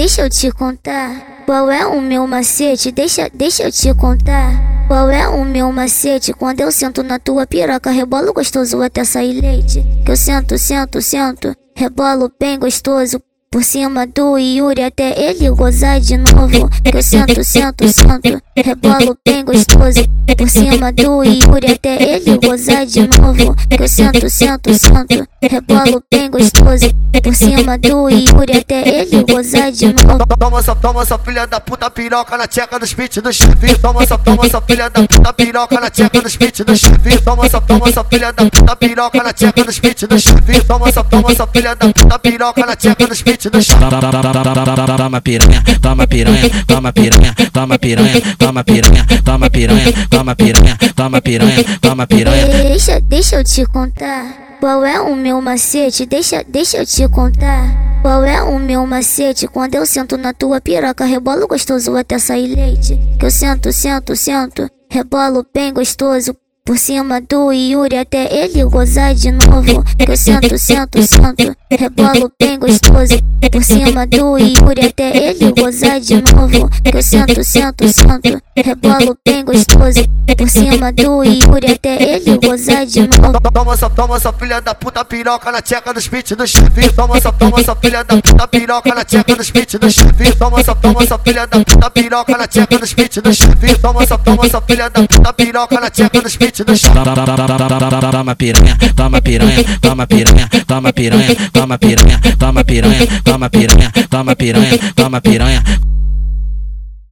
deixa eu te contar. Qual é o meu macete? Deixa, deixa eu te contar. Qual é o meu macete? Quando eu sento na tua piroca, rebolo gostoso até sair leite. Que eu sento, sento, sento, rebolo bem gostoso. Por cima do Yuri até ele gozar de novo. Que eu sento, sento, sento, rebolo bem gostoso. Por cima do Yuri até ele gozar de novo. Que eu sento, sento, sento, rebolo bem gostoso. Por cima do Yuri até ele gozar de novo. Toma essa, toma essa filha da puta piroca na tcheca dos pit do chefe. Toma essa, toma essa filha da puta piroca na tcheca dos pit do chefe. Toma essa, toma essa filha da puta piroca na tcheca dos pit do chefe. Toma essa, toma essa filha da puta piroca na tcheca dos pit do chefe. Toma piranha, toma piranha, toma piranha, toma piranha, toma piranha, toma piranha, toma piranha, toma piranha, toma piranha. Deixa, deixa eu te contar. Qual é o meu macete? Deixa, deixa eu te contar. Qual é o meu macete? Quando eu sento na tua piroca, rebolo gostoso até sair leite. Que eu sento, sento, sento, rebolo bem gostoso. Por cima do Yuri até ele gozar de novo. Eu sento, sento, sento, rebolo bem gostoso. Por cima do Yuri até ele gozar de novo. Eu sento, sento, sento, rebolo bem gostoso. Por cima do Yuri até ele gozar de novo. Toma essa, toma essa filha da puta piroca na tcheca dos pit do chefe. Toma essa, toma essa filha da puta piroca na tcheca dos pit do chefe. Toma essa, toma essa filha da puta piroca na tcheca dos pit do chefe. Toma essa, toma essa filha da puta piroca na tcheca dos chefe. Toma piranha, toma piranha, toma piranha, toma piranha, toma piranha, toma piranha, toma piranha, toma piranha, toma piranha.